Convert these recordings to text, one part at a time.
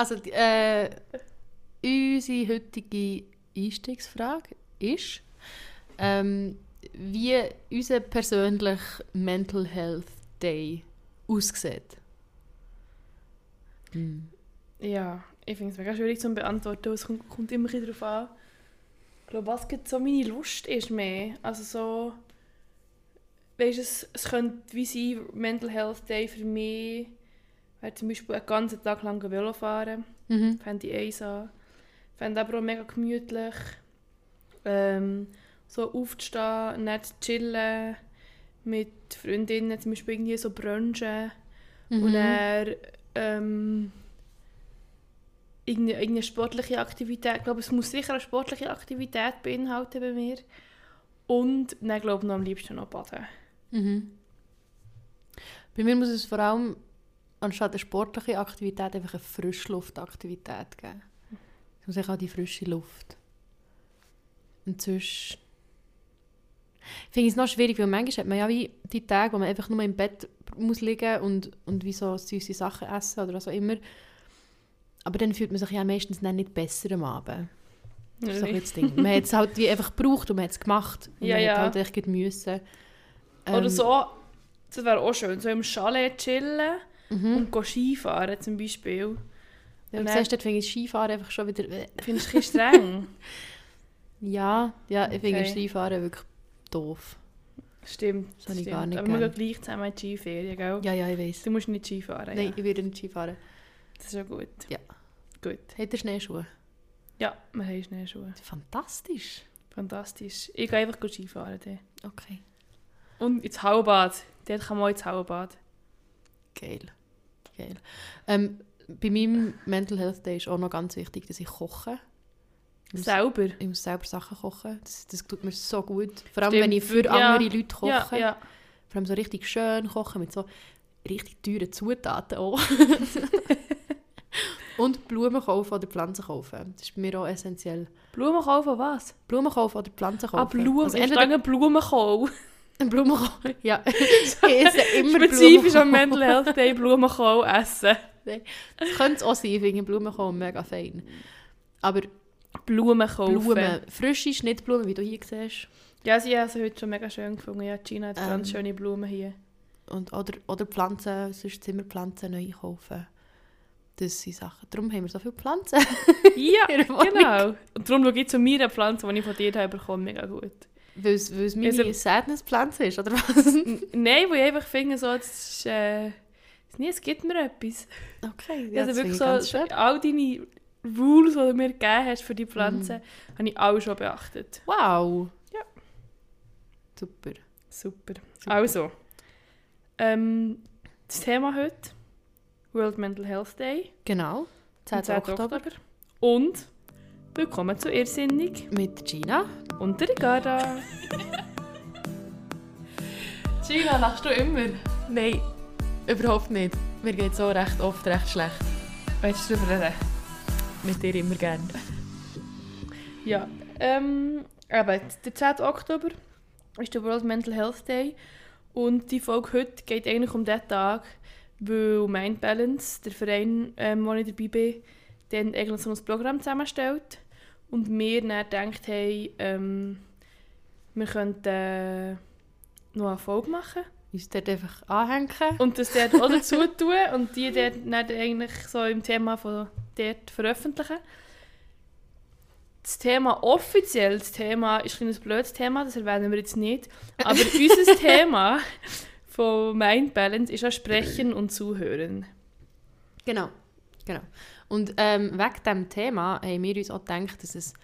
Also, äh, unsere heutige Einstiegsfrage ist, ähm, wie unser persönlicher Mental Health Day aussieht. Hm. Ja, ich finde es mega schwierig zu beantworten, es kommt, kommt immer darauf an. Ich was so meine Lust ist mehr. Also so, weißt es, es könnte wie sein, Mental Health Day für mich wäre zum Beispiel einen ganzen Tag lang Velo fahren. Mhm. Fände ich eins an. Fände aber auch mega gemütlich. Ähm, so aufzustehen, nett chillen, mit Freundinnen zum Beispiel irgendwie so brunchen. Mhm. Und dann ähm, irgendeine, irgendeine sportliche Aktivität. Ich glaube, es muss sicher eine sportliche Aktivität beinhalten bei mir. Und dann glaube ich noch am liebsten noch baden. Mhm. Bei mir muss es vor allem anstatt eine sportliche Aktivität einfach eine Frischluftaktivität geben. Es muss einfach auch die frische Luft. Und sonst finde ich es noch schwierig, weil manchmal hat man ja wie die Tage, wo man einfach nur im Bett muss liegen und, und wie so süße Sachen essen oder was auch immer. Aber dann fühlt man sich ja meistens dann nicht besser am Abend. Das ist so ein das Ding. Man hat es halt wie einfach gebraucht und man hat es gemacht. Und Ja, man ja. hat halt echt müssen. Oder Ähm, so, das wäre auch schön, so im Chalet chillen Mhm. und go Skifahren zum Beispiel. Ja, du Nein. siehst, dort finde ich Skifahren einfach schon wieder... äh, Findest du ein streng? Ja, ja ich finde Okay. Skifahren wirklich doof. stimmt. Das habe ich stimmt. gar nicht Aber wir gehen gleich zusammen in die Skiferien, gell? Ja, ja, ich weiß. Du musst nicht Skifahren, Nein, ja. ich würde nicht Skifahren. Das ist ja gut. Ja. Gut. Hat er Schneeschuhe? Ja, wir haben Schneeschuhe. Fantastisch. Fantastisch. Ich gehe einfach Skifahren. Dann. Okay. Und ins Hallenbad. Dort kann man auch ins Hallenbad. Geil. Geil. Ähm, bei meinem Mental Health Day ist auch noch ganz wichtig, dass ich koche. Ich Selber. ich muss selber Sachen kochen. Das, das tut mir so gut. Vor allem, Stimmt. wenn ich für Ja. andere Leute koche. Ja, ja. Vor allem so richtig schön kochen mit so richtig teuren Zutaten auch. Und Blumen kaufen oder Pflanzen kaufen. Das ist bei mir auch essentiell. Blumen kaufen, was? Blumen kaufen oder Pflanzen kaufen. Ah, Blumen. Also entweder entweder Blumenkohl. Blumen kaufen. Ja, ich esse immer Spezifisch am Blumenkohl. Mental Health Day Blumenkohl essen. Das könnte es auch sein, ich finde Blumenkohl mega fein. Aber Blumen kaufen. Blumen, frische Schnittblumen, wie du hier siehst. Ja, sie haben sie heute schon mega schön gefunden. Ja, Gina hat ganz Ähm. schöne Blumen hier. Und, oder, oder Pflanzen, sonst Zimmerpflanzen neu kaufen. Das sind Sachen. Darum haben wir so viele Pflanzen. Ja, genau. Und darum schaue ich zu meiner Pflanze, die ich von dir habe bekommen, mega gut. Weil es, weil meine Also- Sadness-Pflanze ist, oder was? Nein, wo ich einfach finde, so, das ist, äh, nee, es gibt mir etwas. Okay, Ja, also wirklich so, schön. all deine Rules, die du mir gegeben hast für die Pflanzen, habe ich alle schon beachtet. Wow. Ja. Super. Super. Super. Also, ähm, das Thema heute, World Mental Health Day, Genau. 10. 10. Oktober. Und willkommen zu Irrsinnig Mit Gina. und der Ricarda. Gina, lachst du immer? Nein, Überhaupt nicht. Mir geht so recht oft recht schlecht. willst du darüber reden? Mit dir immer gern. Ja, ähm, eben, der 10. Oktober ist der World Mental Health Day und die Folge heute geht eigentlich um diesen Tag, weil Mind Balance, der Verein, ähm, wo ich dabei bin, dann eigentlich so ein Programm zusammenstellt und wir dann gedacht haben, ähm, wir könnten äh, noch eine Folge machen Uns dort einfach anhängen. und das dort auch dazu tun und die dort dann eigentlich so im Thema von dort veröffentlichen. Das Thema offiziell, das Thema ist ein kleines blödes Thema, das erwähnen wir jetzt nicht. Aber unser Thema von Mind Balance ist ja Sprechen und Zuhören. Genau. genau. Und ähm, wegen diesem Thema haben wir uns auch gedacht, dass es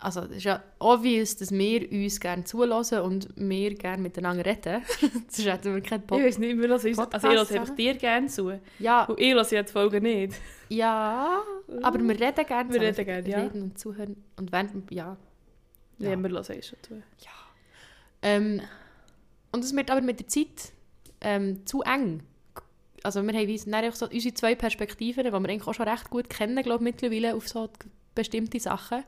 also es ist ja obvious, dass wir uns gerne zulassen und wir gerne miteinander reden. Sonst hätten wir keinen Ich Bock. weiß nicht, wir hören uns, also ich Podcast höre einfach dir gerne zu. Ja, Und ich höre ja die Folgen nicht. ja, aber wir reden gerne Wir reden gerne, ja. Reden und zuhören. Und während, ja. Ja, Ja. wir hören eh schon zu. Ähm, und es wird aber mit der Zeit ähm, zu eng. Also wir haben dann einfach so unsere zwei Perspektiven, die wir eigentlich auch schon recht gut kennen, glaube ich, mittlerweile auf so bestimmte Sachen.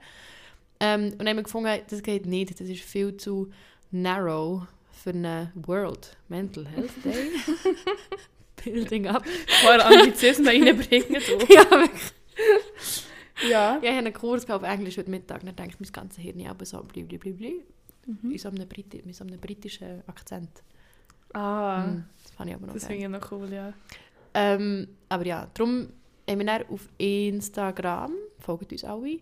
Ähm, und dann haben wir gefunden, das geht nicht, das ist viel zu narrow für einen World Mental Health Day. Building up. Paar Anglizismen reinbringen. du. ja, wirklich. Ja. Ja, ich habe einen Kurs auf Englisch heute Mittag. Dann denke ich, mein ganzes Hirn aber so blablabla. Mhm. In, so einem so einem britischen Akzent. Ah, Hm, das fand ich aber noch das finde ich noch cool, ja. Ähm, aber ja, darum haben wir dann auf Instagram, folgt uns alle,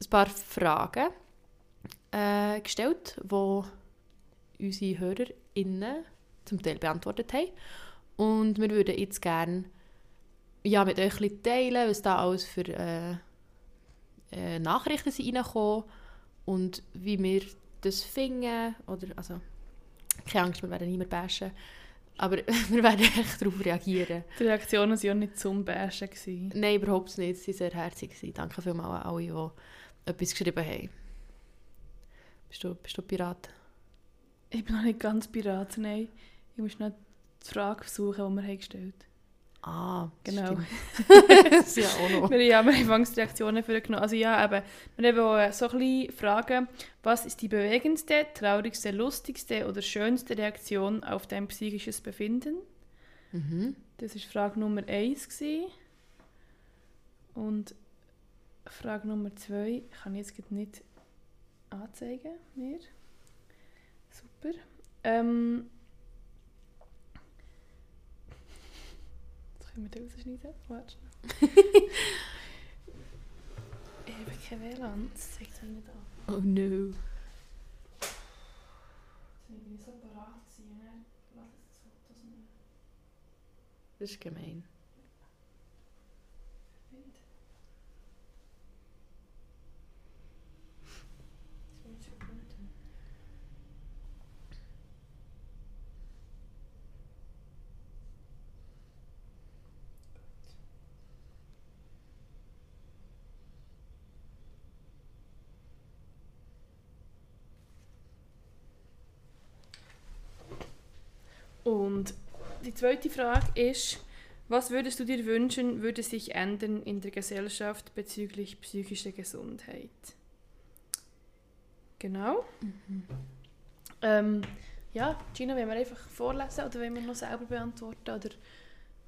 ein paar Fragen äh, gestellt, die unsere HörerInnen zum Teil beantwortet haben. Und wir würden jetzt gerne ja, mit euch ein teilen, was da alles für äh, äh, Nachrichten sind reingekommen und wie wir das finden. Oder, also, keine Angst, wir werden niemand bashen. Aber wir werden echt darauf reagieren. Die Reaktionen waren ja nicht zum Bashen. gewesen. Nein, überhaupt nicht. Sie waren sehr herzig. gewesen. Danke vielmals an alle, die etwas geschrieben haben. Bist du, bist du Pirat? Ich bin noch nicht ganz Pirat, nein. Ich muss noch die Frage suchen, die wir haben gestellt Ah, Genau. das ist ja auch noch. Wir, haben Angst, die Reaktionen vorgenommen. Also ja, eben, wir haben auch so ein bisschen Fragen, was ist die bewegendste, traurigste, lustigste oder schönste Reaktion auf dein psychisches Befinden? Mhm. Das war Frage Nummer 1. Gewesen. Und Frage Nummer 2 kann ich jetzt nicht anzeigen. Mir. Super. Ähm, das können wir da rausschneiden. Warte schnell. ich habe kein WLAN, das zeigt es nicht an. Oh no. Jetzt bin ich so parat gewesen, ne? Lass es das Foto nicht. Das ist gemein. Und die zweite Frage ist, was würdest du dir wünschen, würde sich ändern in der Gesellschaft bezüglich psychischer Gesundheit? Genau. Ähm, ja, Gina, wollen wir einfach vorlesen oder wollen wir noch selber beantworten? Oder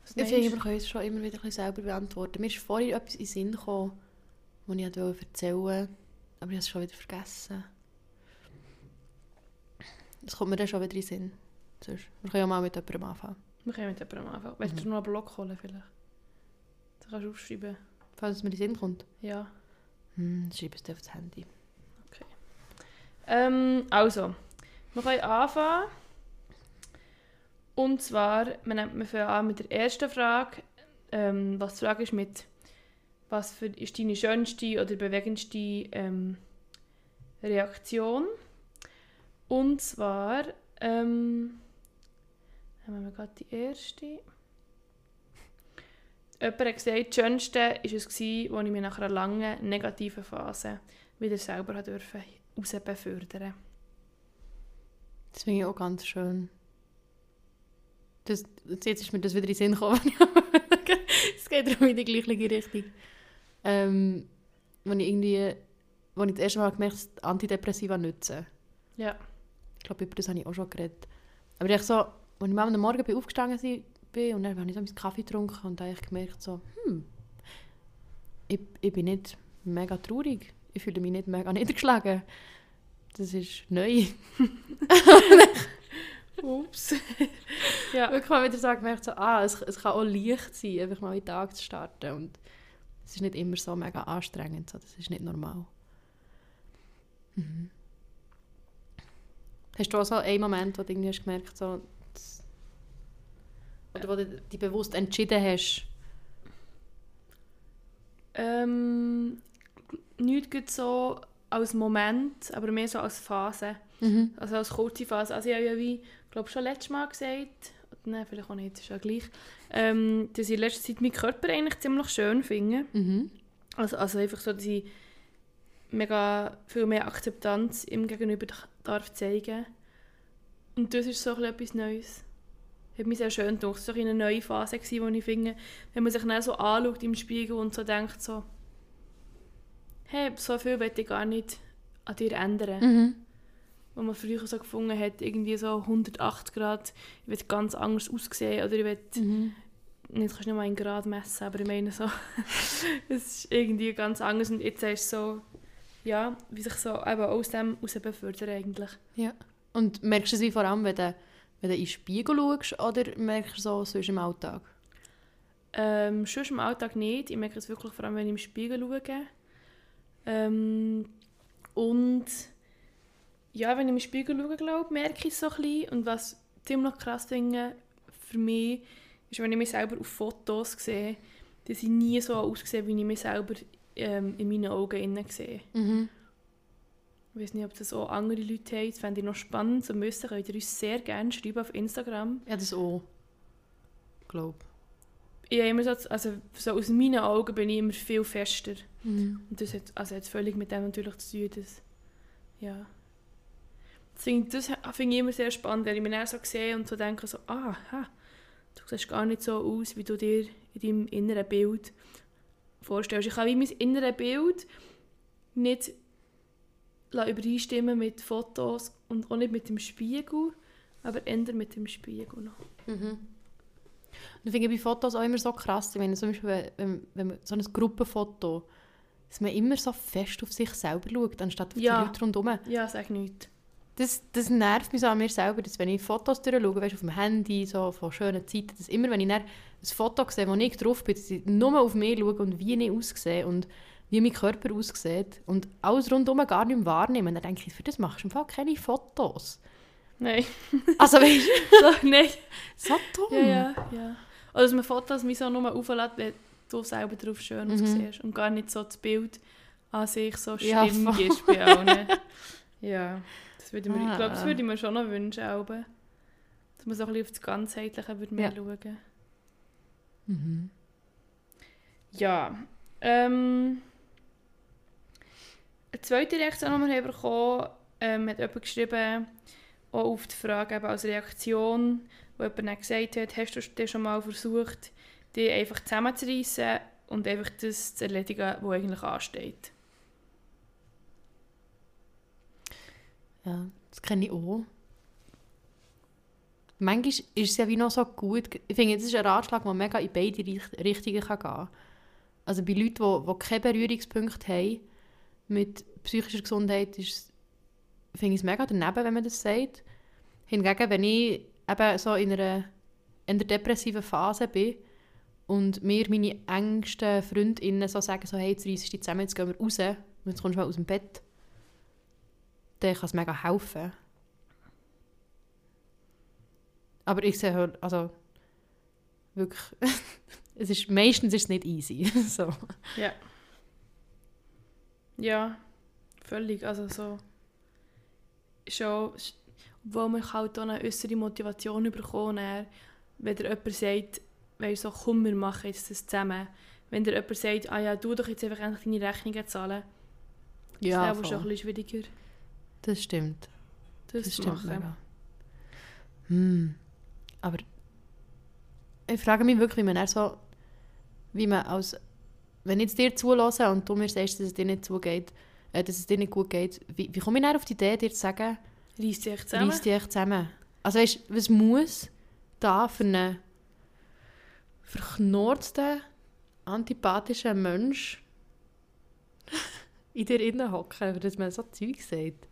Ich finde, wir können es schon immer wieder ein bisschen selber beantworten. Mir ist vorhin etwas in den Sinn gekommen, was ich wollte erzählen aber ich habe es schon wieder vergessen. Das kommt mir dann schon wieder in den Sinn. Sonst, wir können ja mal mit jemandem anfangen. Wir können mit jemandem anfangen. Willst du Mhm. noch einen Block holen vielleicht? Da kannst du aufschreiben. Falls es mir in den Sinn kommt. Ja. Hm, schreib es dir auf das Handy. Ähm, also, wir können anfangen. Und zwar, wir fangen an mit der ersten Frage. Ähm, was die Frage ist mit, was für, ist deine schönste oder bewegendste ähm, Reaktion? Und zwar, ähm, haben wir gerade die erste. Jemand hat gesagt, das Schönste war es, als ich mich nach einer langen negativen Phase wieder selber habe dürfen raus befördern. Das finde ich auch ganz schön. Das, jetzt ist mir das wieder in den Sinn gekommen. Es geht darum in die gleiche Richtung. Ähm, wenn ich irgendwie, als ich das erste Mal gemerkt habe, Antidepressiva nützen. Ja. Ich glaube, über das habe ich auch schon geredet. Aber ich so, als ich am Morgen bin aufgestanden bin und dann habe ich so meinen Kaffee getrunken und habe ich gemerkt so, hm, ich, ich bin nicht mega traurig. Ich fühle mich nicht mega niedergeschlagen. Das ist neu. Ups. ja. Wirklich mal wieder so gemerkt, so, ah, es, es kann auch leicht sein, einfach mal in den Tag zu starten. Und es ist nicht immer so mega anstrengend. So. Das ist nicht normal. Mhm. Hast du auch so einen Moment, wo du irgendwie hast gemerkt so, oder wo du dich bewusst entschieden hast, Ähm, nicht so als Moment, aber mehr so als Phase. mhm. Also als kurze Phase. Also ich habe ja wie, glaube schon letztes Mal gesagt, nein, vielleicht auch nicht, ist ja gleich, ähm, dass ich in letzter Zeit meinen Körper eigentlich ziemlich schön finde. Mhm. Also, also einfach so, dass ich mega viel mehr Akzeptanz ihm gegenüber darf zeigen. Und das ist so etwas Neues. Hat mich sehr schön gedacht. Es war eine neue Phase, wo ich finde, wenn man sich dann so anschaut im Spiegel und so denkt, so, hey, so viel will ich gar nicht an dir ändern. Mhm. Wo man früher so gefunden hat, irgendwie so 180 Grad, ich will ganz anders aussehen oder ich will Mhm. nicht, kannst nicht mal in Grad messen, aber ich meine so, es ist irgendwie ganz anders und jetzt ist so, ja, wie sich so eben aus dem heraus befördern eigentlich. Ja. Und merkst du es wie vor allem, wenn du, wenn du in den Spiegel schaust oder merkst du so sonst im Alltag? Ähm, sonst im Alltag nicht. Ich merke es wirklich vor allem, wenn ich im Spiegel schaue. Ähm, und ja, wenn ich im Spiegel schaue, glaube merke ich es so ein bisschen. Und was ziemlich krass finde für mich, ist, wenn ich mich selber auf Fotos sehe, dass ich nie so aussehe, wie ich mich selber ähm, in meinen Augen innen sehe. Mhm. Ich weiß nicht, ob das auch andere Leute haben. Das fände ich noch spannend zu wissen. Könnt ihr uns sehr gerne schreiben auf Instagram. Ja, das auch. Glaube Ich immer so, also so aus meinen Augen bin ich immer viel fester. mhm. Und das hat, also hat völlig mit dem natürlich zu tun, dass, ja. Das finde ich, das finde ich immer sehr spannend, wenn ich mich dann so sehe und so denke, so, ah, ha, du siehst gar nicht so aus, wie du dir in deinem inneren Bild vorstellst. Ich kann wie mein inneres Bild nicht übereinstimmen mit Fotos und auch nicht mit dem Spiegel, aber eher mit dem Spiegel noch. Mhm. Und ich finde bei Fotos auch immer so krass, wenn, zum Beispiel, wenn, wenn, man so ein Gruppenfoto, dass man immer so fest auf sich selber schaut, anstatt auf Ja. die Leute rundherum. Ja, sag nichts. Das, das nervt mich so an mir selber, dass wenn ich Fotos durchschaue, weißt, auf dem Handy, so von schönen Zeiten, dass immer, wenn ich ein Foto sehe, wo ich drauf bin, dass ich nur auf mich schaue und wie ich aussehe und wie mein Körper aussieht und alles rundherum gar nicht mehr wahrnehme, dann denke ich, für das machst du im Fall keine Fotos. Nein. Also weißt du, so, nein. so dumm. Ja, ja, ja. Oder dass man Fotos mich so nur auflädt, wenn du selber drauf schön Mhm. aussiehst und gar nicht so das Bild an sich so Ja, stimmig voll. ist bei allen. ja, das würde mir, ich glaube, das Ah. würde ich mir schon noch wünschen, aber dass man so ein bisschen auf das Ganzheitliche würde mehr Ja. schauen. Mhm. Ja, ähm... Eine zweite Reaktion, die wir haben ähm, hat jemand geschrieben, auch auf die Frage eben als Reaktion, wo jemand dann gesagt hat, hast du dir schon mal versucht, dich einfach zusammenzureissen und einfach das zu erledigen, was eigentlich ansteht? Ja, das kenne ich auch. Manchmal ist es ja wie noch so gut. Ich finde, das ist ein Ratschlag, der mega in beide Richt- Richtungen gehen kann. Also bei Leuten, die, die keine Berührungspunkte haben mit psychischer Gesundheit, ist, finde ich es mega daneben, wenn man das sagt. Hingegen, wenn ich eben so in einer, in der depressiven Phase bin und mir meine engsten Freundinnen so sagen, so, hey, jetzt reissest du dich zusammen, jetzt gehen wir raus, und jetzt kommst du mal aus dem Bett, dann kann es mega helfen. Aber ich sehe halt, also wirklich, es ist, meistens ist es nicht easy. so. Ja. Ja, völlig. Also so. Schon, obwohl man halt auch eine äußere Motivation bekommen dann, wenn dir jemand sagt, weißt so, komm, wir machen jetzt das zusammen. Wenn dir jemand sagt, ah ja, du doch jetzt einfach endlich deine Rechnungen zahlen, Ja, das ist schon ein bisschen schwieriger, das stimmt. das, Das stimmt machen. Hm. Aber ich frage mich wirklich, wie man so, wie man als, wenn ich jetzt dir zulasse und du mir sagst, dass es dir nicht zugeht, äh, dass es dir nicht gut geht, wie, wie komme ich dann auf die Idee, dir zu sagen, Reiss dich zusammen. reiss dich zusammen? Also weißt, was muss da für einen verknorzten, antipathischen Mensch in dir innen hocken, dass man so Zeug sagt?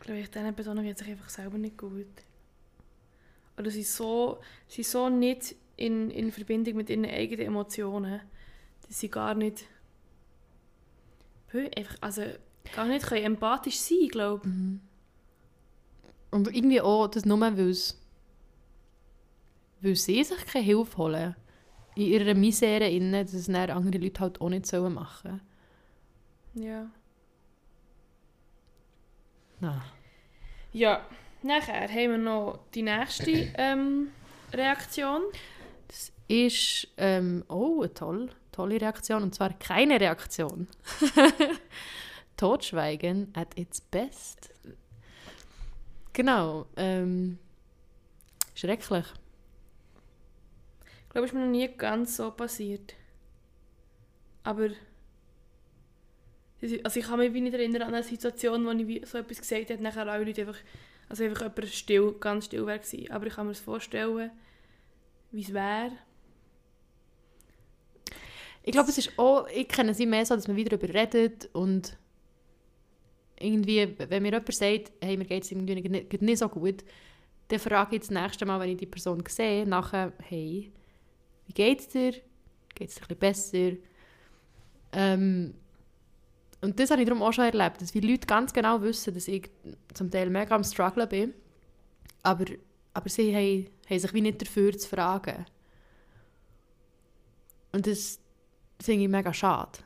Ich glaube, ich diese Person geht sich einfach selber nicht gut. Oder sie ist so, sie ist so nicht in, in Verbindung mit ihren eigenen Emotionen, dass sie gar nicht, einfach, also gar nicht können empathisch sein, glaube ich. Mhm. Und irgendwie auch, das nur, weil sie sich keine Hilfe holen. In ihrer Misere, innen, dass es dann andere Leute halt auch nicht sollen machen Ja. sollen. Ja, nachher haben wir noch die nächste ähm, Reaktion. Das ist ähm, oh, toll, tolle Reaktion. Und zwar keine Reaktion. Totschweigen at its best. Genau. Ähm, schrecklich. Ich glaube, es ist mir noch nie ganz so passiert. Aber also ich kann mich nicht erinnern an eine Situation, wo ich so etwas gesagt habe, nachher alle Leute einfach, also einfach jemand still, ganz still wäre. Aber ich kann mir das vorstellen, wie es wäre. Ich glaube, es ist auch, ich kenne sie mehr so, dass man wieder darüber redet und irgendwie, wenn mir jemand sagt, hey, mir geht es irgendwie nicht, nicht so gut, dann frage ich das nächste Mal, wenn ich die Person sehe, nachher, hey, wie geht's dir? Geht es dir ein besser? Ähm, und das habe ich darum auch schon erlebt, dass viele Leute ganz genau wissen, dass ich zum Teil mega am Struggle bin, aber, aber sie haben, haben sich wie nicht dafür zu fragen. Und das finde ich mega schade.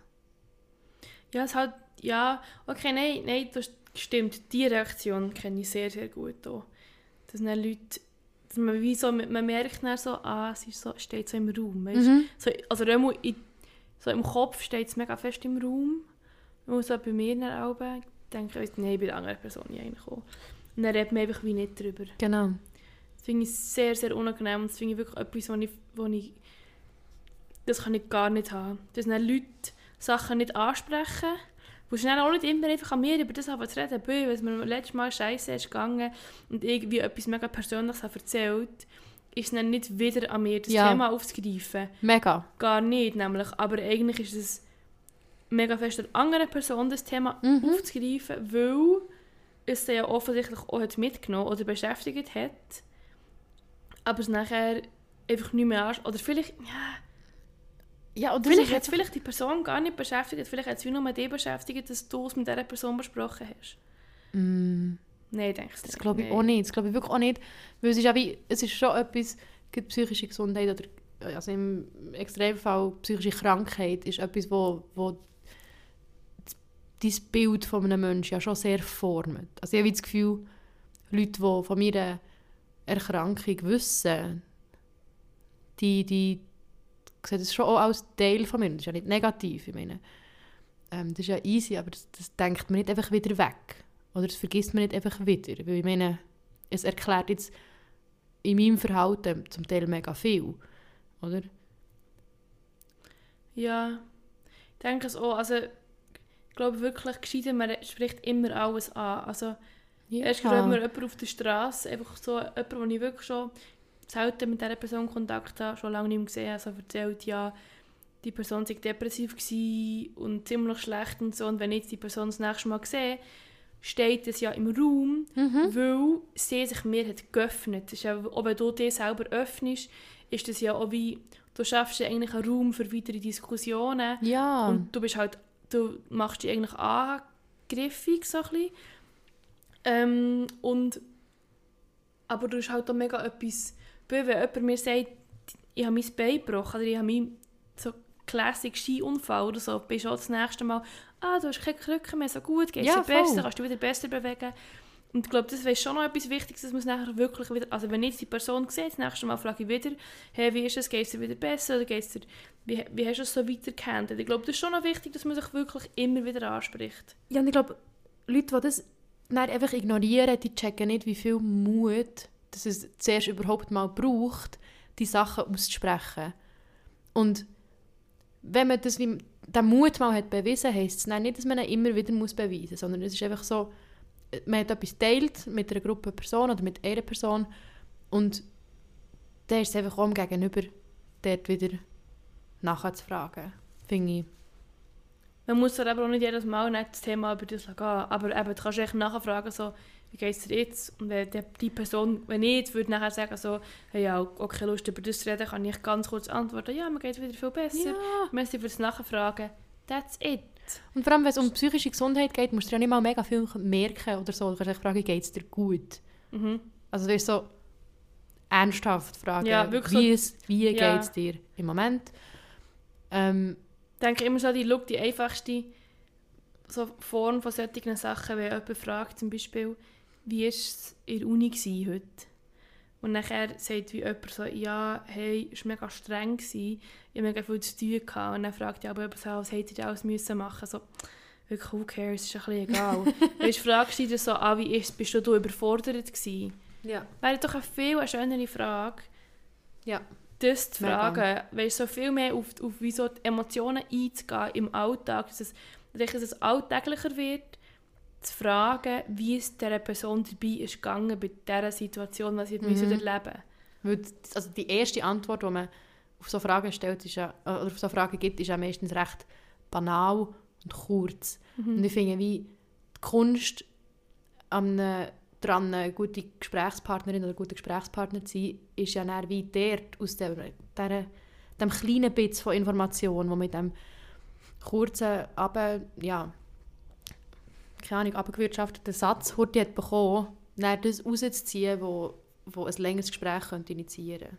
Ja, es halt, ja, okay, nein, nein, das stimmt. Die Reaktion kenne ich sehr, sehr gut auch. Dass dann Leute, dass man wie so, man merkt dann so, ah, es ist so, steht so im Raum, weißt? Mhm. So, also in, so im Kopf steht es mega fest im Raum. Und so bei mir dann auch denke ich, nein, bei der anderen Person eigentlich auch. Und dann redet man einfach wie nicht drüber. Genau. Das finde ich sehr, sehr unangenehm. Das finde ich wirklich etwas, wo ich, wo ich das kann ich gar nicht haben. Dass dann Leute Sachen nicht ansprechen. Du musst dann auch nicht immer einfach an mir über das zu reden. Weil es mir letztes Mal scheiße ist gegangen und irgendwie etwas mega Persönliches erzählt, ist es dann nicht wieder an mir, das Ja. Thema aufzugreifen. Mega. Gar nicht, nämlich. Aber eigentlich ist es mega fest an anderen Person, das Thema Mhm. aufzugreifen, weil es sie ja offensichtlich auch hat mitgenommen oder beschäftigt hat. Aber es nachher einfach nicht mehr ansch- Oder vielleicht, ja, Ja, und vielleicht hat es vielleicht die Person gar nicht beschäftigt, vielleicht hat es nur dir beschäftigt, dass du es mit dieser Person besprochen hast. Mm, Nein, denkst du das glaube ich Nein. auch nicht. Das glaube ich wirklich auch nicht. Weil es ist, ja wie, es ist schon etwas, gerade psychische Gesundheit oder also im Extremfall psychische Krankheit ist etwas, wo, wo dein Bild von einem Menschen ja schon sehr formt. Also ich habe das Gefühl, Leute, die von meiner Erkrankung wissen, die, die sehen das schon auch als Teil von mir. Das ist ja nicht negativ, ich meine. Ähm, das ist ja easy, aber das, das denkt man nicht einfach wieder weg. Oder das vergisst man nicht einfach wieder. Weil ich meine, es erklärt jetzt in meinem Verhalten zum Teil mega viel. Oder? Ja, ich denke es auch. Also, ich glaube wirklich, gescheiter, man spricht immer alles an. Also, Erst gerade, wenn mir jemand auf der Straße, einfach so jemand, den ich wirklich schon selten mit dieser Person Kontakt habe, schon lange nicht mehr gesehen habe, also erzählt, ja, die Person sei depressiv und ziemlich schlecht und so. Und wenn ich jetzt die Person das nächste Mal sehe, steht es ja im Raum, Mhm. weil sie sich mir hat geöffnet. Das ist ja, auch wenn du dich selber öffnest, ist das ja auch wie, du schaffst ja eigentlich einen Raum für weitere Diskussionen. Ja. Und du bist halt, du machst dich eigentlich angriffig so ein bisschen. Ähm, und, aber du hast halt auch mega etwas, wenn jemand mir sagt, ich habe mein Bein gebrochen oder ich habe meinen so Classic Skiunfall oder so, bist du auch das nächste Mal, ah, du hast keine Krücken mehr, so gut, geht es Ja, dir besser, kannst du wieder besser bewegen. Und ich glaube, das wäre schon noch etwas Wichtiges, dass man es nachher wirklich wieder, also wenn ich jetzt die Person sehe, das nächste Mal frage ich wieder, hey, wie ist es, geht es dir wieder besser oder geht es dir, wie, wie hast du es so weiter gehandelt? Ich glaube, das ist schon noch wichtig, dass man sich wirklich immer wieder anspricht. ja, und ich glaube, Leute, die das dann einfach ignorieren, die checken nicht, wie viel Mut dass es zuerst überhaupt mal braucht, die Sachen auszusprechen. Und wenn man das wie, den Mut mal hat bewiesen, heisst es nicht, dass man ihn immer wieder muss beweisen muss, sondern es ist einfach so, man hat etwas teilt mit einer Gruppe Personen oder mit einer Person und dann ist es einfach auch am Gegenüber, dort wieder nachzufragen, finde ich. Man muss dann aber auch nicht jedes Mal nicht das Thema über das gehen, aber eben, du kannst echt nachfragen, so, wie geht es dir jetzt? Und wenn die, die Person, wenn ich jetzt würde nachher sagen, so, hey, ja, auch keine Lust über das zu reden, kann ich ganz kurz antworten, ja, mir geht wieder viel besser. Ja. Merci fürs Nachfragen. That's it. Und vor allem, wenn es um psychische Gesundheit geht, musst du ja nicht mal mega viel merken oder so. Du kannst echt fragen, geht es dir gut? Mhm. Also du wirst so ernsthaft fragen, Ja, wie, so- es, wie Ja. geht es dir im Moment? Ähm, denke immer so, die, look, die einfachste so Form von solchen Sachen, wenn jemand fragt, zum Beispiel, wie war es in der Uni gewesen heute? Und nachher sagt wie jemand so, ja, hey, es war mega streng, gewesen, ich hatte mega viel zu tun. Gehabt. Und dann fragt ja aber jemand so, was hättet ihr alles müssen machen? So, wirklich, who cares, ist ein bisschen egal. weißt du, fragst du dich so an, wie ist, bist du da überfordert gewesen? ja. Wäre doch eine viel eine schönere Frage, Ja. Das zu Mega. fragen, weißt, so viel mehr auf, auf wie so die Emotionen einzugehen im Alltag, dass es, dass es alltäglicher wird, zu fragen, wie es dieser Person dabei ist gegangen bei dieser Situation, was sie Mhm. mhm. erleben d- also die erste Antwort, die man auf so Fragen stellt, ist ja, äh, oder auf so Fragen gibt, ist ja meistens recht banal und kurz. Mhm. Und ich finde, wie die Kunst am dran eine gute Gesprächspartnerin oder guter Gesprächspartner zu sein, ist ja dann wie dort aus der, der, dem kleinen Bits von Information, wo mit dem kurzen, aber ja, keine Ahnung, abgewirtschafteten Satz Hurti hat bekommen, dann das rauszuziehen, wo, wo ein längeres Gespräch könnte initiieren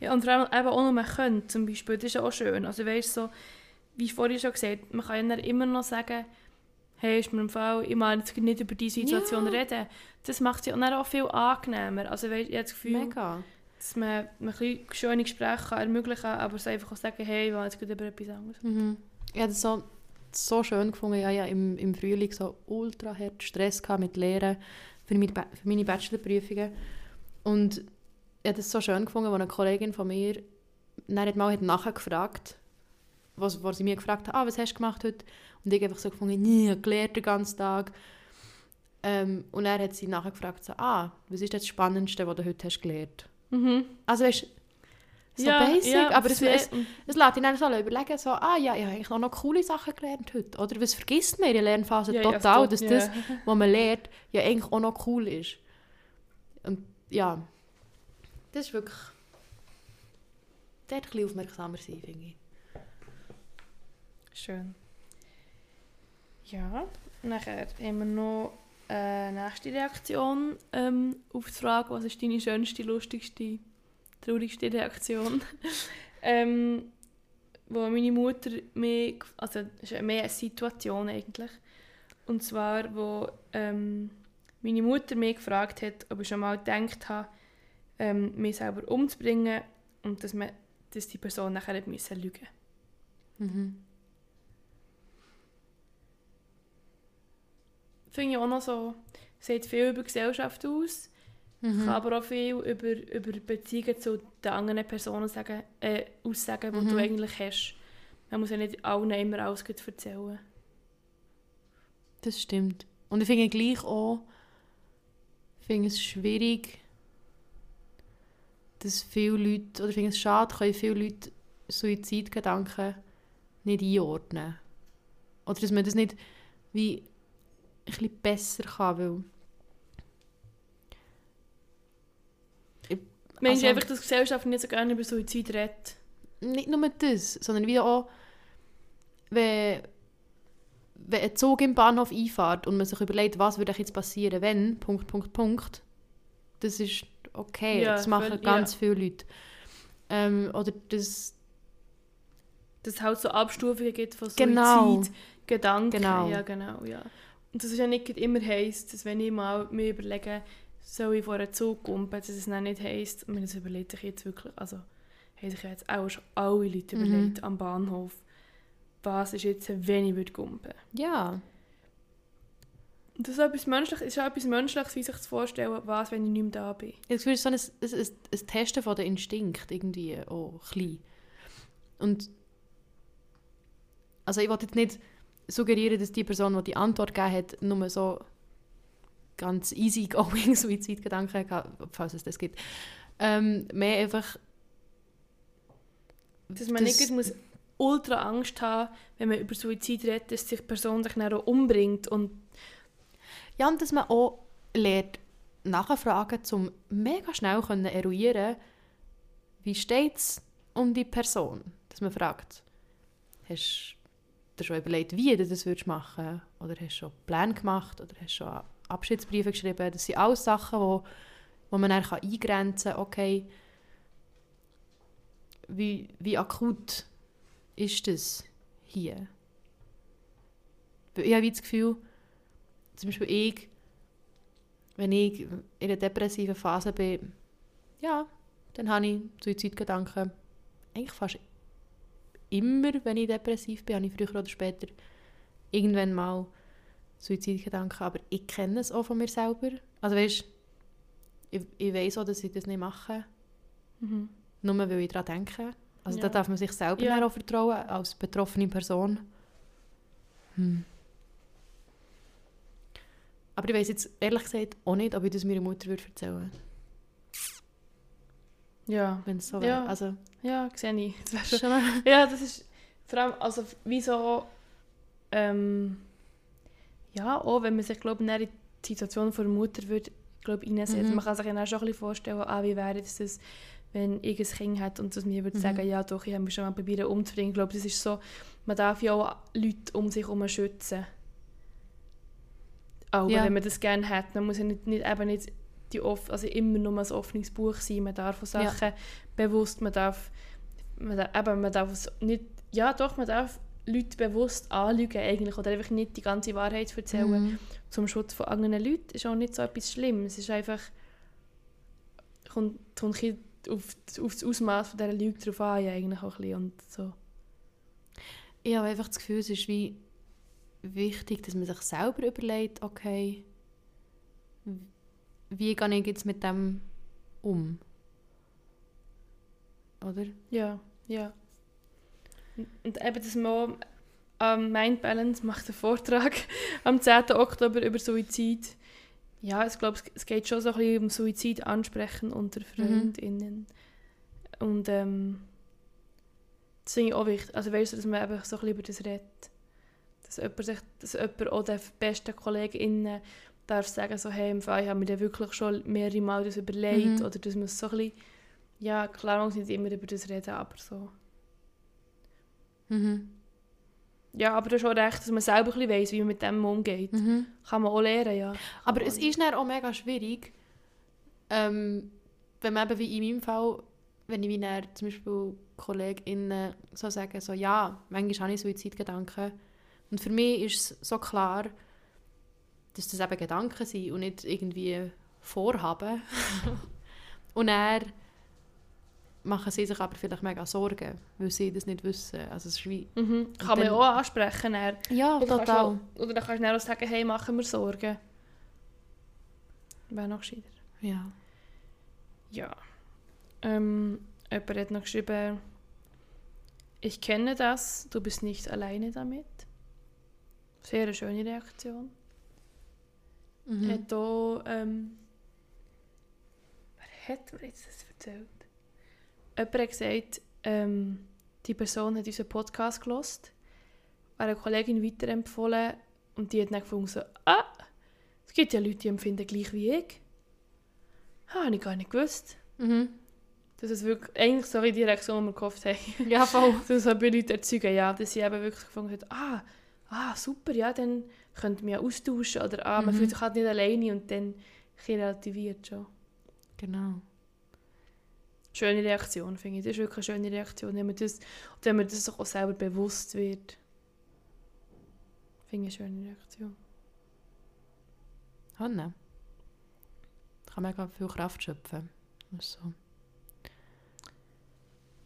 Ja, und vor allem eben auch noch man könnte, zum Beispiel, das ist ja auch schön. Also weißt so, wie vorhin schon gesagt, man kann ja immer noch sagen, hey, ist mir im Fall, ich mag jetzt nicht über diese Situation Ja. reden. Das macht ja dann auch viel angenehmer. Also ich habe das Gefühl, Mega. dass man, man ein bisschen schöne Gespräche kann ermöglichen kann, aber es einfach auch sagen, hey, ich will jetzt über etwas anderes. Mhm. Ich habe das so, so schön gefunden. Ich hatte ja im, im Frühling so ultra hart Stress mit Lehren für meine, Ba- für meine Bachelorprüfungen. Und ich habe das so schön gefunden, als eine Kollegin von mir dann hat mal hat nachgefragt was, was sie mir gefragt hat, ah, was hast du gemacht heute? Und ich einfach so gefunden, habe gelernt den ganzen Tag. Ähm, und er hat sie nachher gefragt, so, ah, was ist das Spannendste, was du heute hast gelernt? Mhm. Also weißt, so basic, aber es, es, es lässt ihn dann so überlegen, so, ah ja, ich habe eigentlich auch noch coole Sachen gelernt heute. Oder was vergisst man in der Lernphase Ja, ja, total, dass ja. das, was man lernt, ja eigentlich auch noch cool ist. Und ja, das ist wirklich... Dort ein bisschen aufmerksamer sein, finde ich. Schön. Ja, nachher haben wir noch eine nächste Reaktion ähm, auf die Frage, was ist deine schönste, lustigste, traurigste Reaktion? ähm, wo meine Mutter mir, also mehr eine Situation eigentlich, und zwar, wo ähm, meine Mutter mich gefragt hat, ob ich schon mal gedacht habe, ähm, mich selber umzubringen und dass, man, dass die Person nachher nicht müssen lügen Mhm. Finde ich auch noch so, sieht viel über Gesellschaft aus, Mhm. kann aber auch viel über, über Beziehungen zu den anderen Personen sagen, äh, aussagen, die Mhm. du eigentlich hast. Man muss ja nicht allen immer alles erzählen. Das stimmt. Und ich finde gleich auch, finde es schwierig, dass viele Leute, oder ich finde es schade, können viele Leute Suizidgedanken nicht einordnen. Oder dass man das nicht wie bisschen besser kann, weil... Meinst du Also- einfach, dass die Gesellschaft nicht so gerne über Suizid redet? Nicht nur das, sondern wie auch, wenn, wenn ein Zug im Bahnhof einfährt und man sich überlegt, was würde jetzt passieren, wenn, Punkt, Punkt, Punkt, das ist okay, Ja, das machen voll- ganz viele Leute. Ähm, oder das, Dass es halt so Abstufungen gibt von Genau. Suizid, Gedanken. Genau. Ja, genau, ja. Und das ist ja nicht immer heisst, dass wenn ich mal mir überlege, soll ich vor einen Zug kumpen, dass es dann nicht heisst, und das überlegt sich jetzt wirklich, also haben sich jetzt auch schon alle Leute Mhm. überlegt am Bahnhof, was ist jetzt, wenn ich würde kumpen. ja, das ist etwas Menschliches, ist auch etwas Menschliches, wie sich zu vorstellen, was, wenn ich nicht mehr da bin. ich ist so ein, ein, ein, ein Testen von den Instinkt irgendwie auch klein. Und also ich wollte jetzt nicht suggerieren, dass die Person, die die Antwort gegeben hat, nur so ganz easy going Suizidgedanken hatte, falls es das gibt. Ähm, mehr einfach... Dass man das- nicht muss ultra Angst haben, wenn man über Suizid redet, dass sich die Person sich dann auch umbringt und Ja, und dass man auch lernt, nachfragen, um mega schnell können eruieren wie steht es um die Person. Dass man fragt, hast dir schon überlegt, wie du das würdest machen Oder hast du schon Pläne gemacht? Oder hast du schon Abschiedsbriefe geschrieben? Das sind alles Sachen, wo, wo man dann eingrenzen kann, okay, wie, wie akut ist das hier? Ich habe das Gefühl, zum Beispiel ich, wenn ich in einer depressiven Phase bin, ja, dann habe ich Suizidgedanken. Eigentlich fast immer, wenn ich depressiv bin, habe ich früher oder später irgendwann mal Suizidgedanken. Aber ich kenne es auch von mir selber. Also weißt, ich, ich weiß auch, dass ich das nicht mache, Mhm. nur weil ich daran denke. Also Ja. da darf man sich selber Ja. auch vertrauen, als betroffene Person. Hm. Aber ich weiß jetzt ehrlich gesagt auch nicht, ob ich das meiner Mutter würde erzählen würde. Ja. Wenn es so wäre. Ja. Also, ja, sehe ich. Das schon, ja, das ist vor allem, also wieso, ähm, ja, auch wenn man sich, glaube ich, in die Situation von der Mutter würde, glaube ich, Mhm. Man kann sich dann auch schon ein bisschen vorstellen, ah, wie wäre das, wenn ich ein Kind hätte und dass mir würde mhm. sagen, ja doch, ich habe mich schon mal probiert umzubringen. Ich glaube, das ist so, man darf ja auch Leute um sich herum schützen. Aber ja. wenn man das gerne hat, dann muss ja nicht, nicht, eben nicht die off also immer nur ein offenes Buch sein. Man darf von Sachen ja. bewusst, man darf, man darf, eben, man darf nicht, ja doch, man darf Leute bewusst anlügen eigentlich oder einfach nicht die ganze Wahrheit erzählen mhm. zum Schutz von anderen Leuten ist auch nicht so etwas Schlimmes. Es ist einfach kommt, kommt auf, auf das Ausmaß von dieser Lüge drauf an eigentlich auch ein bisschen und so. Ich habe einfach das Gefühl, es ist wie wichtig, dass man sich selber überlegt, okay, wie gehe ich jetzt mit dem um? Oder? Ja, ja. Und eben das Mal ähm, Mind Balance macht einen Vortrag am 10. Oktober über Suizid. Ja, ich glaube, es geht schon so ein bisschen um Suizid ansprechen unter mhm. FreundInnen. Mhm. Und ähm, das finde ich auch wichtig. Also weißt du, dass man einfach so ein bisschen über das redet. Dass jemand, sich, dass jemand auch den besten KollegInnen darf sagen, so, hey, im Fall, ich habe mir wirklich schon mehrere Mal das überlegt. Mhm. Oder dass man so ein bisschen, ja, klar, man muss nicht immer über das reden, aber so. Mhm. Ja, aber du hast auch recht, dass man selber ein weiss, wie man mit dem umgeht. Mhm. Kann man auch lernen, ja. Aber es ist dann auch mega schwierig, ähm, wenn man eben wie in meinem Fall, wenn ich wie dann zum Beispiel KollegInnen so sagen, so, ja, manchmal habe ich Suizidgedanken. Und für mich ist es so klar, dass das eben Gedanken sind und nicht irgendwie Vorhaben. und er machen sie sich aber vielleicht mega Sorgen, weil sie das nicht wissen. Also es ist wie, mhm. Kann man auch ansprechen. Dann. Ja, oder total. Auch, oder dann kannst du auch sagen, hey, machen wir Sorgen. Wäre noch gescheiter. Ja. Ja. Ähm, jemand hat noch geschrieben, ich kenne das, du bist nicht alleine damit. Sehr eine schöne Reaktion. Mhm. Hat auch, ähm, wer hat mir jetzt das erzählt? Jemand hat gesagt, ähm, die Person hat unseren Podcast gelost, eine Kollegin weiterempfohlen und die hat dann gefunden, so, ah, es gibt ja Leute, die empfinden gleich wie ich. Ah, habe ich gar nicht gewusst. Mhm. Das ist wirklich eigentlich so wie die Reaktion, die wir gehofft haben. Ja, voll. das hat bei Leuten erzeugen, ja, dass sie eben wirklich gefunden haben, ah, ah, super, ja, dann könnte man ja austauschen oder ah, man mhm. fühlt sich halt nicht alleine und dann relativiert schon. Genau schöne Reaktion, finde ich. Das ist wirklich eine schöne Reaktion, wenn man das, wenn man das auch selber bewusst wird. Finde ich eine schöne Reaktion. Hanne. Da kann mega viel Kraft schöpfen. So.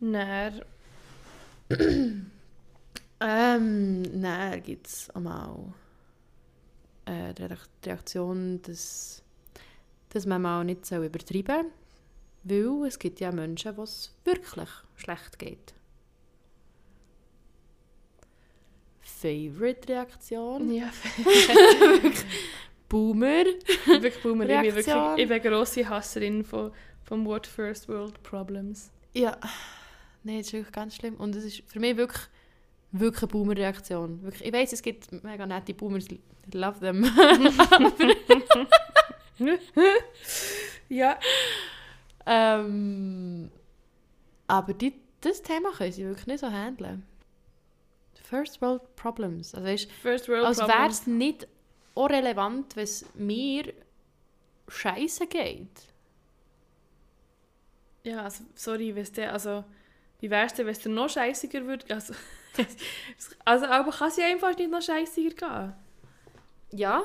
Dann... ähm, dann gibt es einmal äh, die Reaktion, dass, dass man mal nicht so übertreiben soll weil es gibt ja Menschen, denen es wirklich schlecht geht. Favorite-Reaktion? Ja, Boomer. Wirklich Boomer. Ich bin, wirklich, ich bin eine grosse Hasserin von, vom Wort First World Problems. Ja, nein, das ist wirklich ganz schlimm. Und es ist für mich wirklich, wirklich eine Boomer-Reaktion. Ich weiß, es gibt mega nette Boomers, I love them. ja. Ähm, aber die, das Thema können sie wirklich nicht so handeln. First World Problems. Also weißt, First World als wäre es nicht auch relevant, wenn es mir scheiße geht. Ja, also, sorry, weißt du, also, wie wär's denn, wenn es dir noch scheißiger würde? Also, also, aber kann ja einfach nicht noch scheißiger gehen? Ja.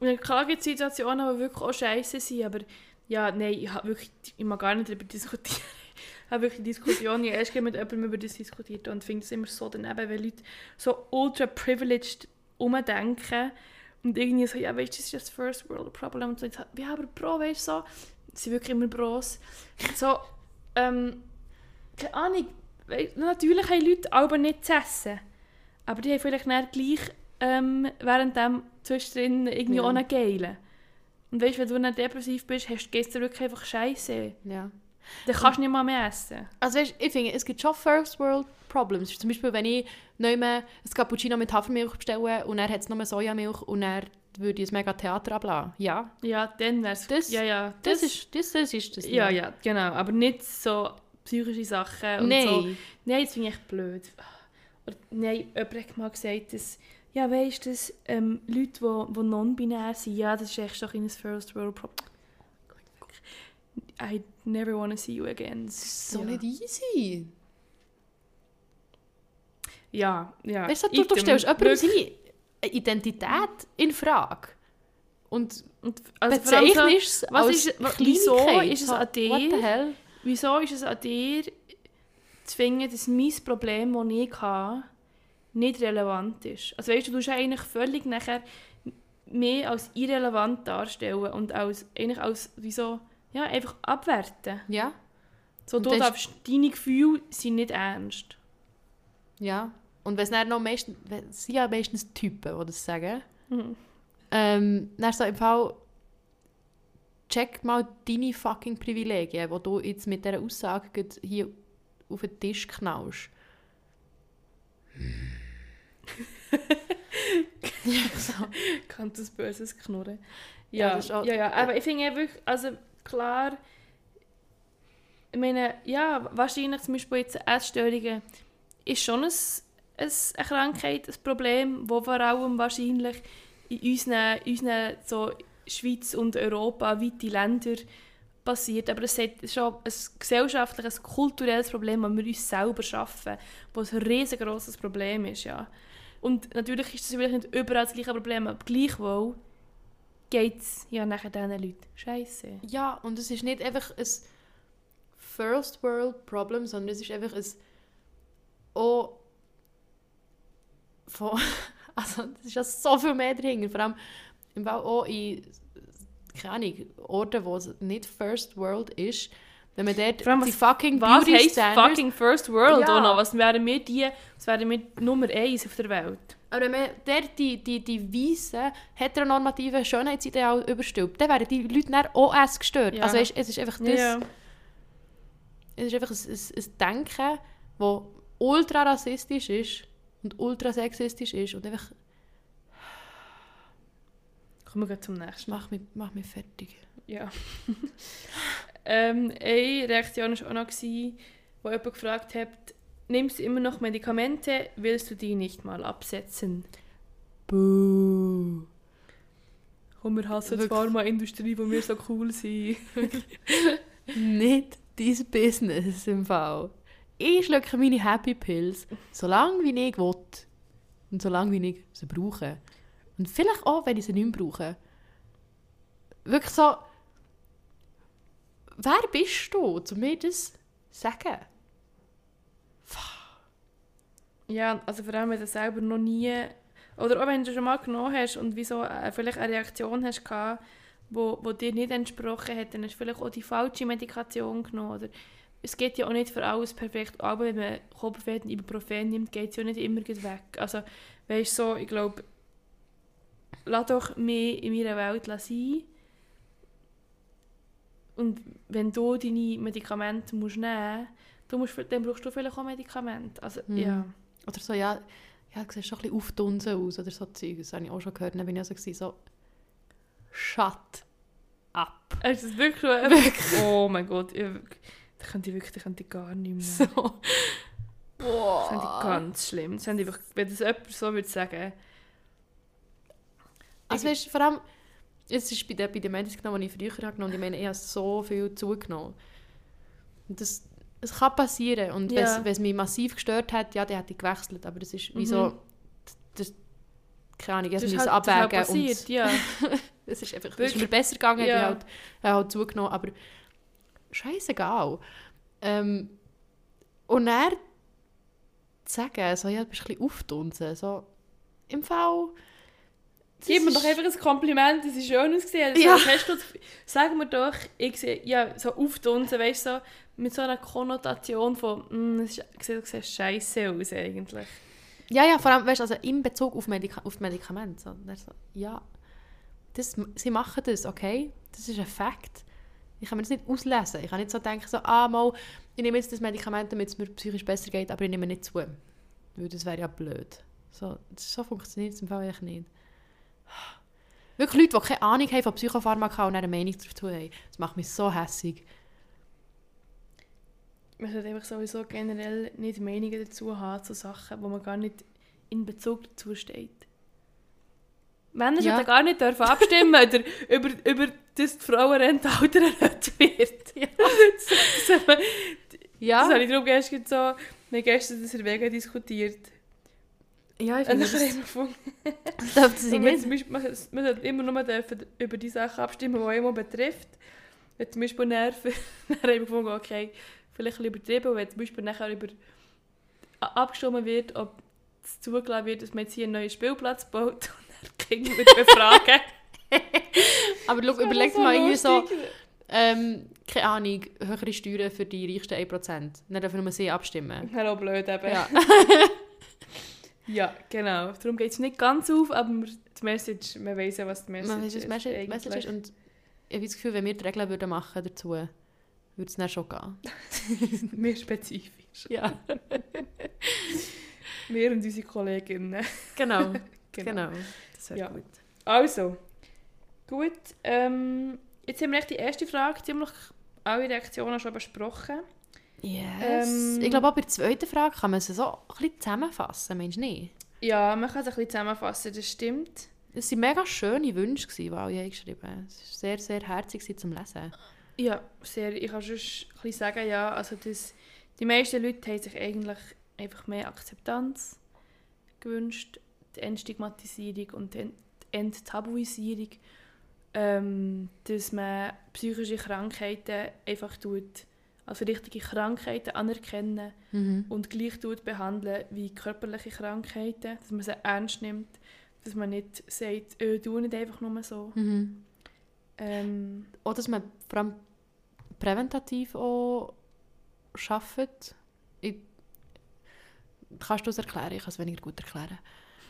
Und klar gibt es Situationen, die wirklich auch scheiße sind, aber ja, nein, ich, wirklich, ich mag gar nicht darüber diskutieren. ich habe wirklich Diskussionen erst mit jemandem über das diskutiert und finde es immer so daneben, wenn Leute so ultra privileged umdenken und irgendwie so, ja, weißt du, das ist das First World Problem. Und so, ja, aber Bro, weißt du, so, sie sind wirklich immer Bros. So, ähm, keine Ahnung, natürlich haben Leute aber nicht zu essen, aber die haben vielleicht nicht gleich ähm, während dem zwischendrin irgendwie ja. auch einen Geilen. Und weißt, wenn du nicht depressiv bist, hast, es dir wirklich einfach scheiße. Ja. Dann kannst du nicht mal mehr essen. Also weißt, ich finde, es gibt schon First World Problems. Zum Beispiel, wenn ich nicht mehr ein Cappuccino mit Hafermilch bestelle und er hat es nur Sojamilch und er würde ich ein mega Theater ablassen. Ja, Ja, dann wär's... Das- ja, ja. das, ist das, das ist das. Ja, ja, genau. Aber nicht so psychische Sachen und Nein. so. Nein, das finde ich echt blöd. Oder, nein, jemand hat mal gesagt, dass, ja, weißt du, ähm, Leute, die, die non-binär sind, ja, das ist echt so ein First World Problem. I never want to see you again. Das ist so Ja. nicht easy. Ja, ja. Weißt du, du, du stellst jemandem seine Identität in Frage. Und Und, also so, bezeichnest es was als ist- wieso ist es So, an dir? What the hell? Wieso ist es an dir zu finden, dass mein Problem, das ich habe, nicht relevant ist? Also weißt du, du tust eigentlich völlig nachher mehr als irrelevant darstellen und als, eigentlich als, wieso, ja, einfach abwerten. Ja, So, du darfst, deine Gefühle sind nicht ernst. ja. Und wenn es dann noch meistens, sind ja meistens Typen, die das sagen. Mhm. Ähm, dann so im Fall, check mal deine fucking Privilegien, die du jetzt mit dieser Aussage hier auf den Tisch knallst. ja, so. Kann das böses Knurren. Ja, Ja, ja, ja, aber ich finde ja wirklich, also klar, ich meine, ja, wahrscheinlich zum Beispiel jetzt Essstörungen ist schon ein, ein, eine Krankheit, ein Problem, wo vor allem wahrscheinlich in unseren, unseren so Schweiz und Europa, weite Länder passiert, aber es ist schon ein gesellschaftliches, kulturelles Problem, das wir uns selber schaffen, was ein riesengroßes Problem ist, ja. Und natürlich ist das vielleicht nicht überall das gleiche Problem, aber gleichwohl geht es ja nachher diesen Leuten scheiße. ja, und es ist nicht einfach ein First World Problem, sondern es ist einfach ein auch von, also es ist ja so viel mehr dahinter, vor allem im Fall auch in keine Ahnung, Orten, wo es nicht First World ist, wenn man dort allem, die fucking Was Beauty heisst Standards fucking First World? Ja. noch? Was wären wir die? Was wären wir Nummer eins auf der Welt? Aber wenn man dort die, die, die weißen, heteronormativen Schönheitsideale überstülpt, dann werden die Leute dann auch erst gestört. Ja. Also weißt, es ist einfach das, Ja. es ist einfach ein, ein, ein Denken, das ultra rassistisch ist und ultra sexistisch ist und einfach Kommen wir zum nächsten. mach mich, mach mich fertig. Ja. ähm, eine Reaktion war auch noch, gewesen, wo jemand gefragt hat, nimmst du immer noch Medikamente, willst du die nicht mal absetzen? Buh. Und wir hassen die. Pharmaindustrie, wo wir so cool sind. Nicht dein Business im Fall. Ich schlucke meine Happy Pills, solange wie ich will. Und solange wie ich sie brauche. Und vielleicht auch, wenn ich sie nicht mehr brauche. Wirklich so... Wer bist du, um mir das zu sagen? Ja, also vor allem, wenn du selber noch nie, oder auch wenn du schon mal genommen hast und wieso äh, vielleicht eine Reaktion hast gehabt, wo, wo dir nicht entsprochen hat, dann hast du vielleicht auch die falsche Medikation genommen. Oder es geht ja auch nicht für alles perfekt, aber wenn man Kopfweh und Ibuprofen nimmt, geht es ja nicht immer gleich weg. Also, weißt du, so, ich glaube, lass doch mehr in meiner Welt sein. Und wenn du deine Medikamente musst nehmen musst, dann brauchst du vielleicht auch Medikamente. Also, Mhm. ja. Oder so, ja, ja du siehst schon ein bisschen aufdunsen aus oder so Zeug. Das habe ich auch schon gehört. Dann bin ich also gewesen, so... Shut up. Es ist wirklich so... Oh mein Gott, ich, das könnte ich wirklich das könnte ich gar nicht mehr. So... Das fände ich Boah. ganz schlimm. Das ich wirklich, wenn das jemand so würde sagen... Also weißt, vor allem, es ist bei den, bei den Medis genommen, die ich früher habe genommen, ich meine, ich habe so viel zugenommen. Und das, es kann passieren. Und wenn Ja. es- wenn es mich massiv gestört hat, ja, dann hätte ich gewechselt. Aber das ist wie Mhm. so, das, keine Ahnung, ich Das ist es halt, das ist halt abwägen. passiert, und ja. es ist einfach, es ist mir besser gegangen, Ja. ich habe halt, ich habe halt zugenommen. Aber scheißegal. Ähm, und er zu sagen, so, ja, du bist ein bisschen aufdunsen, so, im Fall... Gib mir doch einfach ein Kompliment, das ist schön ausgesehen. Also, Ja. hast du, sag mir doch, ich sehe, ja, so auftunsen, weißt du, so, mit so einer Konnotation von, mm, es du siehst scheiße aus eigentlich. Ja, ja, vor allem, weißt, also in Bezug auf, Medika auf Medikamente. So, so, ja, das, sie machen das, okay? Das ist ein Fakt. Ich kann mir das nicht auslesen. Ich kann nicht so denken, so, ah, mal, ich nehme jetzt das Medikament, damit es mir psychisch besser geht, aber ich nehme nicht zu. Weil das wäre ja blöd. So, so funktioniert es im Fall echt nicht. Wirklich Leute, die keine Ahnung haben von Psychopharmaka und eine Meinung dazu haben. Das macht mich so hässig. Man sollte einfach sowieso generell nicht Meinungen dazu haben zu Sachen, wo man gar nicht in Bezug dazu steht. Männer Ja. sollten gar nicht dürfen abstimmen oder über, über das die Frauenrentealter erhöht wird. Ja. Das, das, das, Ja, das habe ich darum gestern so, wir gestern das in Wege diskutiert. Ja ich Und finde, das, das darf sie nicht. zum Beispiel, man, man sollte immer nur dürfen über die Sachen abstimmen, die einen betrifft. Wenn zum Beispiel Nerven, dann habe ich gefunden, okay, vielleicht ein bisschen übertrieben, wenn zum Beispiel nachher über abgestimmt wird, ob es zugelassen wird, dass man jetzt hier einen neuen Spielplatz baut und dann die Kinder wieder befragen. Aber schau, überleg dir mal irgendwie so, ähm, keine Ahnung, höhere Steuern für die reichsten 1%. Dann dürfen nur sie abstimmen. Auch blöd eben. Ja. Ja, genau. Darum geht es nicht ganz auf, aber die Message, man weiss ja, was die Message Man weiß, was ist. Message, eigentlich. Message ist. Und ich habe das Gefühl, wenn wir die Regeln würden machen dazu, würde es dann schon gehen. Mehr spezifisch. Ja. Wir und unsere Kolleginnen. Genau. Genau. genau. Das wäre Ja. gut. Also, gut. Ähm, jetzt haben wir die erste Frage ziemlich alle Reaktionen schon besprochen. Yes. Ähm, ich glaube, auch bei der zweiten Frage kann man sie so ein bisschen zusammenfassen, meinst du nicht? Ja, man kann es ein bisschen zusammenfassen, das stimmt. Es waren mega schöne Wünsche, die alle haben geschrieben haben. Es war sehr, sehr herzig zum Lesen. Ja, sehr. Ich kann schon ein bisschen sagen, ja, also das, die meisten Leute haben sich eigentlich einfach mehr Akzeptanz gewünscht, die Entstigmatisierung und die Enttabuisierung, ähm, dass man psychische Krankheiten einfach tut, also richtige Krankheiten anerkennen Mhm. und gleich tut behandeln wie körperliche Krankheiten, dass man sie ernst nimmt, dass man nicht sagt, äh, du nicht einfach nur so. Mhm. Ähm, Auch, dass man vor allem präventativ auch arbeitet. Ich, kannst du es erklären? Ich kann es weniger gut erklären.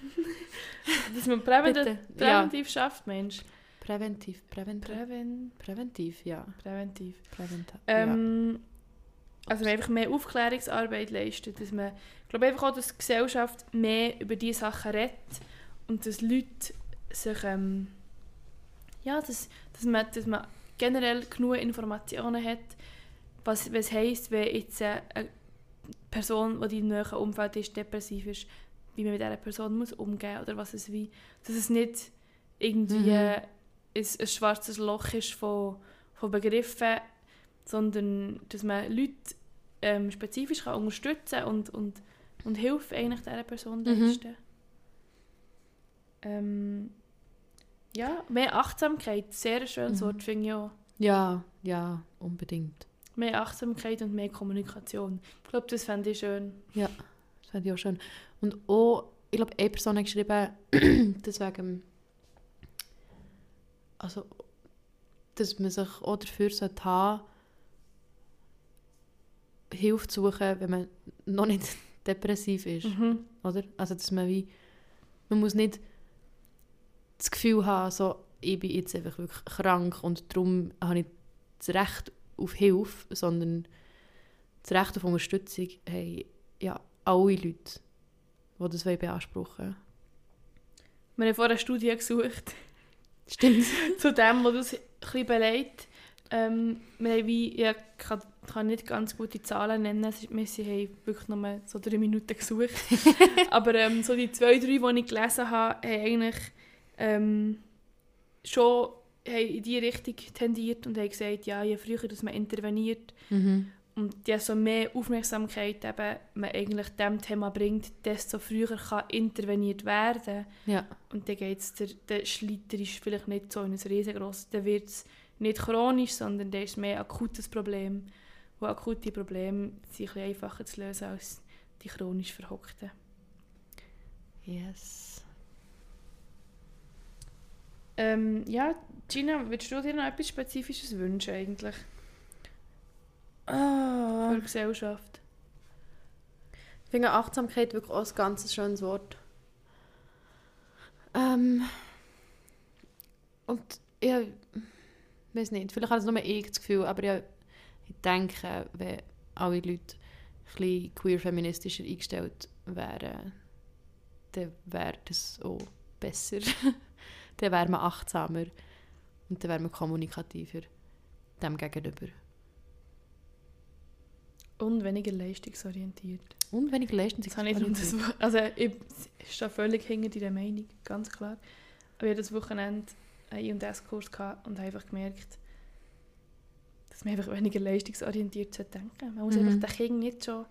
dass man präventiv, präventiv schafft, Mensch. Präventiv, präventiv. Präven, Präventiv, ja. präventiv. Präventiv. Ähm, Also man einfach mehr Aufklärungsarbeit leistet, dass man, ich glaube einfach auch, dass die Gesellschaft mehr über diese Sachen redet und dass Leute sich, ähm, ja, dass, dass, man, dass man generell genug Informationen hat, was, was heisst, wenn jetzt eine Person, die in deinem Umfeld ist, depressiv ist, wie man mit dieser Person muss umgehen oder was es wie, dass es nicht irgendwie Mhm. Ein, ein schwarzes Loch ist von, von Begriffen, sondern dass man Leute ähm, spezifisch kann unterstützen und, und, und Hilfe eigentlich dieser Person Mhm. leisten. Ähm, ja, mehr Achtsamkeit, sehr schönes Mhm. Wort, finde ich auch. ja, ja, unbedingt. Mehr Achtsamkeit und mehr Kommunikation. Ich glaube, das fände ich schön. Das fände ich auch schön. Und auch, ich glaube, eine Person hat geschrieben, deswegen, also, dass man sich auch dafür sollte haben, Hilfe zu suchen, wenn man noch nicht depressiv ist. Mhm. Oder? Also, dass man wie, man muss nicht das Gefühl haben, so, ich bin jetzt einfach wirklich krank und darum habe ich das Recht auf Hilfe, sondern das Recht auf Unterstützung haben ja alle Leute, die das wollen beanspruchen Wir haben vorher eine Studie gesucht, Stimmt. zu dem, was das ein bisschen beleidigt. Ähm, wir haben wie, ich kann, kann nicht ganz gute Zahlen nennen, wir sie haben wirklich nur so drei Minuten gesucht. Aber ähm, so die zwei, drei, die ich gelesen habe, haben eigentlich ähm, schon haben in die Richtung tendiert und haben gesagt, ja, je früher dass man interveniert Mhm. Und je so mehr Aufmerksamkeit eben man eigentlich dem Thema bringt, desto früher kann interveniert werden. Ja. Und dann geht es, der, der Schlitter ist vielleicht nicht so in ein riesengroßes, dann wird es nicht chronisch, sondern dann ist mehr ein akutes Problem. Und akute Probleme sind ein bisschen einfacher zu lösen als die chronisch Verhockten. Yes. Ähm, ja, Gina, würdest du dir noch etwas Spezifisches wünschen eigentlich Ah. für die Gesellschaft? Ich finde Achtsamkeit wirklich auch ein ganz schönes Wort. Ähm, und ja, Ich weiß nicht, vielleicht habe es nur ich das Gefühl, aber ja, ich denke, wenn alle Leute ein queer-feministischer eingestellt wären, dann wäre das auch besser. dann wäre man achtsamer und dann wäre man kommunikativer dem gegenüber. Und weniger leistungsorientiert. Und weniger Das habe ich leistungsorientiert. das, also ich stehe völlig hinter deiner Meinung, ganz klar. Aber ich hatte das Wochenende einen I&S-Kurs und habe einfach gemerkt, dass man einfach weniger leistungsorientiert denken sollte. Man muss Mhm. einfach den Kindern nicht schon,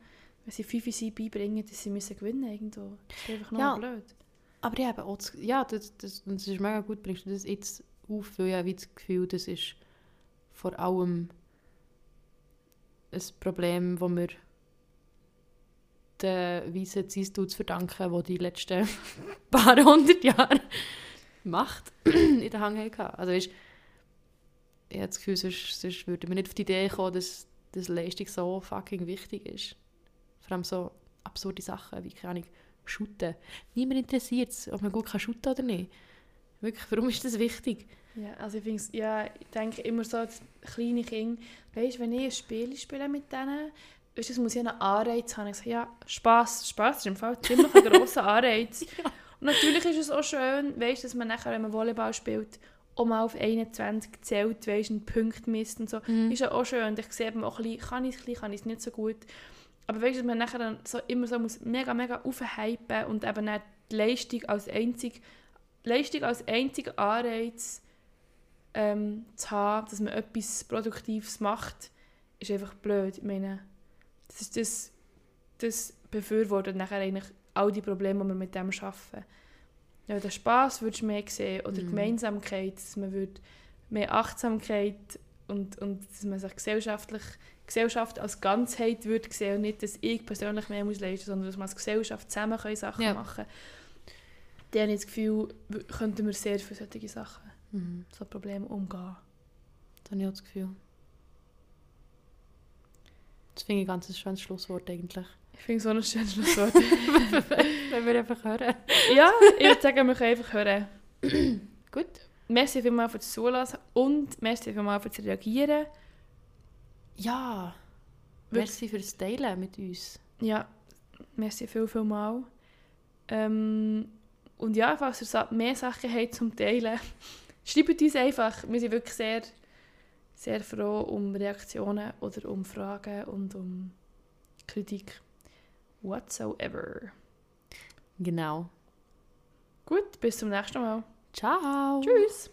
wenn sie 5 sind, beibringen, dass sie müssen gewinnen irgendwo. Das ist einfach nur Ja. blöd. Aber ich habe auch das, ja, das, das, das ist mega gut, bringst du das jetzt auf, weil ich habe wie das Gefühl, das ist vor allem ein Problem, das wir den weißen Cis-Dudes verdanken, die die letzten paar hundert Jahre Macht in den Hang hatten. Also weißt, ich habe das Gefühl, sonst, sonst würden wir nicht auf die Idee kommen, dass, dass Leistung so fucking wichtig ist. Vor allem so absurde Sachen, wie, keine Ahnung, shooten. Niemand interessiert es, ob man gut kann shooten oder nicht. Wirklich, warum ist das wichtig? Ja, also ich, find's, ja, ich denke immer so, als kleine Kinder, weißt, wenn ich ein Spiel spiele mit denen, weißt, das muss ja einen Anreiz haben. Ich sage, ja, Spass, Spass ist im Fall ziemlich ein grosser Anreiz. Und natürlich ist es auch schön, weißt, dass man nachher, wenn man Volleyball spielt, auch mal auf 21 zählt, weißt, einen Punkt misst und so. Mhm. Ist ja auch schön. Und ich sehe eben auch ein bisschen, kann ich es ein kann ich es nicht so gut. Aber weißt du, dass man nachher dann so immer so muss mega, mega aufhypen und eben dann die Leistung als einzig, Leistung als einziger Anreiz ähm, zu haben, dass man etwas Produktives macht, ist einfach blöd. Ich meine, das, ist das, das befürwortet nachher eigentlich all die Probleme, die wir mit dem schaffen. Ja, den Spass würdest du mehr sehen oder Mhm. Gemeinsamkeit, dass man würde mehr Achtsamkeit und, und dass man sich gesellschaftlich Gesellschaft als Ganzheit würde sehen und nicht, dass ich persönlich mehr muss leisten, sondern dass wir als Gesellschaft zusammen können Sachen Ja. machen Dann habe ich das Gefühl, könnten wir sehr für solche Sachen, Mhm. so Probleme umgehen. Das habe ich auch das Gefühl. Das finde ich ein ganz schönes Schlusswort eigentlich. Ich finde es so ein schönes Schlusswort. Wenn wir einfach hören. ja, ich würde sagen, wir können einfach hören. Gut. Merci vielmals fürs Zulassen und merci vielmals fürs Reagieren. Ja. Merci fürs Teilen mit uns. Ja, merci viel, viel mal. Ähm, und ja, falls ihr mehr Sachen habt zum Teilen, schreibt uns einfach. Wir sind wirklich sehr, sehr froh um Reaktionen oder um Fragen und um Kritik. Whatsoever. Genau. Gut, bis zum nächsten Mal. Ciao. Tschüss!